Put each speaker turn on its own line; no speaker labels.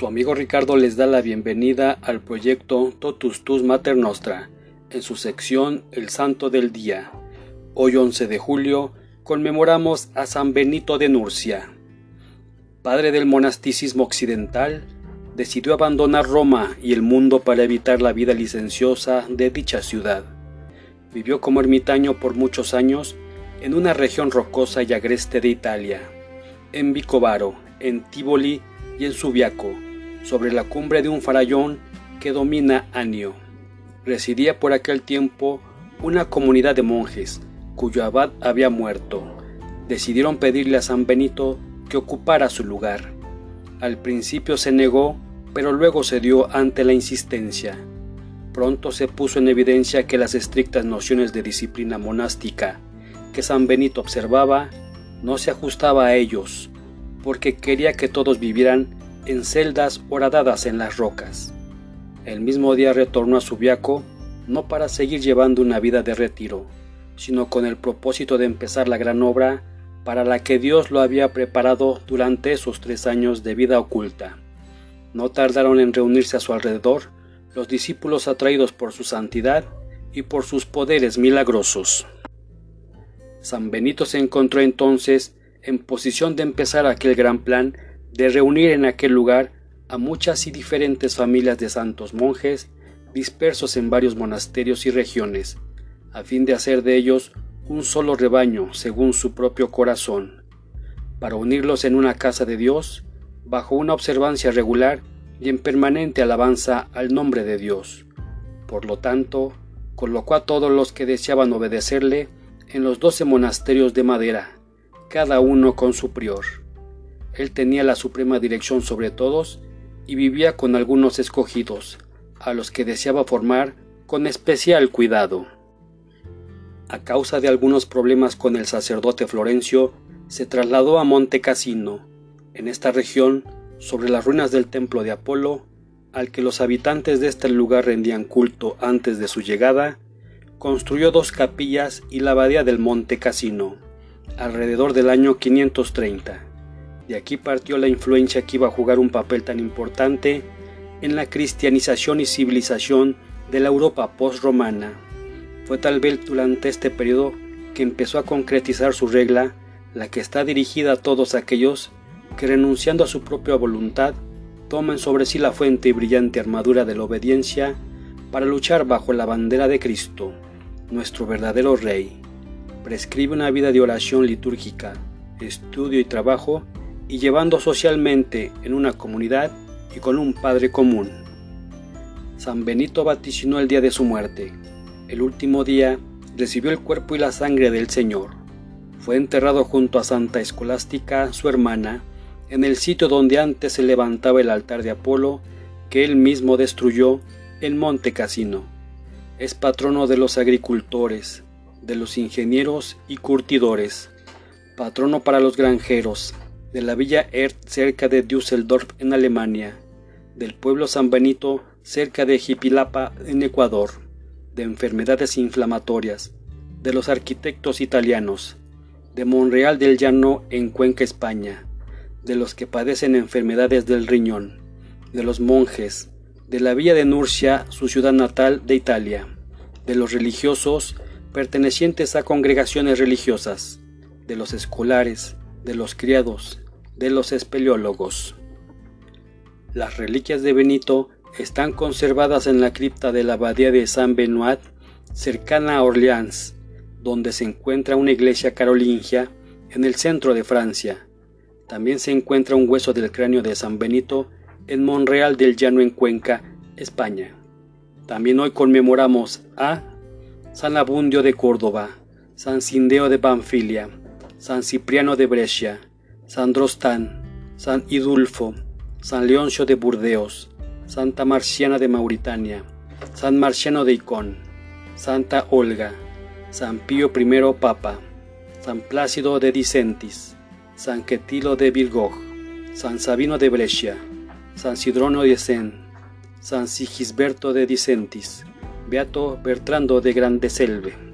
Su amigo Ricardo les da la bienvenida al proyecto Totus Tus Mater Nostra, en su sección El Santo del Día. Hoy 11 de julio conmemoramos a San Benito de Nurcia. Padre del monasticismo occidental, decidió abandonar Roma y el mundo para evitar la vida licenciosa de dicha ciudad. Vivió como ermitaño por muchos años en una región rocosa y agreste de Italia, en Vicovaro, en Tivoli y en Subiaco, sobre la cumbre de un farallón que domina Anio. Residía por aquel tiempo una comunidad de monjes, cuyo abad había muerto. Decidieron pedirle a San Benito que ocupara su lugar. Al principio se negó, pero luego cedió ante la insistencia. Pronto se puso en evidencia que las estrictas nociones de disciplina monástica que San Benito observaba no se ajustaba a ellos, porque quería que todos vivieran en celdas horadadas en las rocas. El mismo día retornó a Subiaco, no para seguir llevando una vida de retiro, sino con el propósito de empezar la gran obra para la que Dios lo había preparado durante esos tres años de vida oculta. No tardaron en reunirse a su alrededor los discípulos atraídos por su santidad y por sus poderes milagrosos. San Benito se encontró entonces en posición de empezar aquel gran plan de reunir en aquel lugar a muchas y diferentes familias de santos monjes dispersos en varios monasterios y regiones, a fin de hacer de ellos un solo rebaño según su propio corazón, para unirlos en una casa de Dios, bajo una observancia regular y en permanente alabanza al nombre de Dios. Por lo tanto, colocó a todos los que deseaban obedecerle en los doce monasterios de madera, cada uno con su prior. Él tenía la suprema dirección sobre todos y vivía con algunos escogidos, a los que deseaba formar con especial cuidado. A causa de algunos problemas con el sacerdote Florencio, se trasladó a Monte Cassino. En esta región, sobre las ruinas del templo de Apolo, al que los habitantes de este lugar rendían culto antes de su llegada, construyó dos capillas y la abadía del Monte Cassino, alrededor del año 530. De aquí partió la influencia que iba a jugar un papel tan importante en la cristianización y civilización de la Europa post-romana. Fue tal vez durante este periodo que empezó a concretizar su regla, la que está dirigida a todos aquellos que renunciando a su propia voluntad toman sobre sí la fuente y brillante armadura de la obediencia para luchar bajo la bandera de Cristo nuestro verdadero Rey. Prescribe una vida de oración litúrgica, estudio y trabajo y llevando socialmente en una comunidad y con un Padre común. San Benito vaticinó el día de su muerte. El último día recibió el cuerpo y la sangre del Señor. Fue enterrado junto a Santa Escolástica, su hermana, en el sitio donde antes se levantaba el altar de Apolo, que él mismo destruyó en Monte Cassino es patrono de los agricultores, de los ingenieros y curtidores, patrono para los granjeros, de la villa Erd cerca de Düsseldorf en Alemania, del pueblo San Benito cerca de Jipilapa en Ecuador, de enfermedades inflamatorias, de los arquitectos italianos, de Monreal del Llano en Cuenca, España, de los que padecen enfermedades del riñón, de los monjes, de la villa de Nurcia, su ciudad natal de Italia, de los religiosos pertenecientes a congregaciones religiosas, de los escolares, de los criados, de los espeleólogos. Las reliquias de Benito están conservadas en la cripta de la abadía de San Benoit, cercana a Orleans, donde se encuentra una iglesia carolingia en el centro de Francia. También se encuentra un hueso del cráneo de San Benito en Monreal del Llano en Cuenca, España. También hoy conmemoramos a San Abundio de Córdoba, San Cindeo de Panfilia, San Cipriano de Brescia, San Drostán, San Idulfo, San Leoncio de Burdeos, Santa Marciana de Mauritania, San Marciano de Icón, Santa Olga, San Pío I Papa, San Plácido de Dicentis, San Quetilo de Virgog, San Sabino de Brescia, San Sidrono de Sen, San Sigisberto de Dicentis, Beato Bertrando de Grandeselve.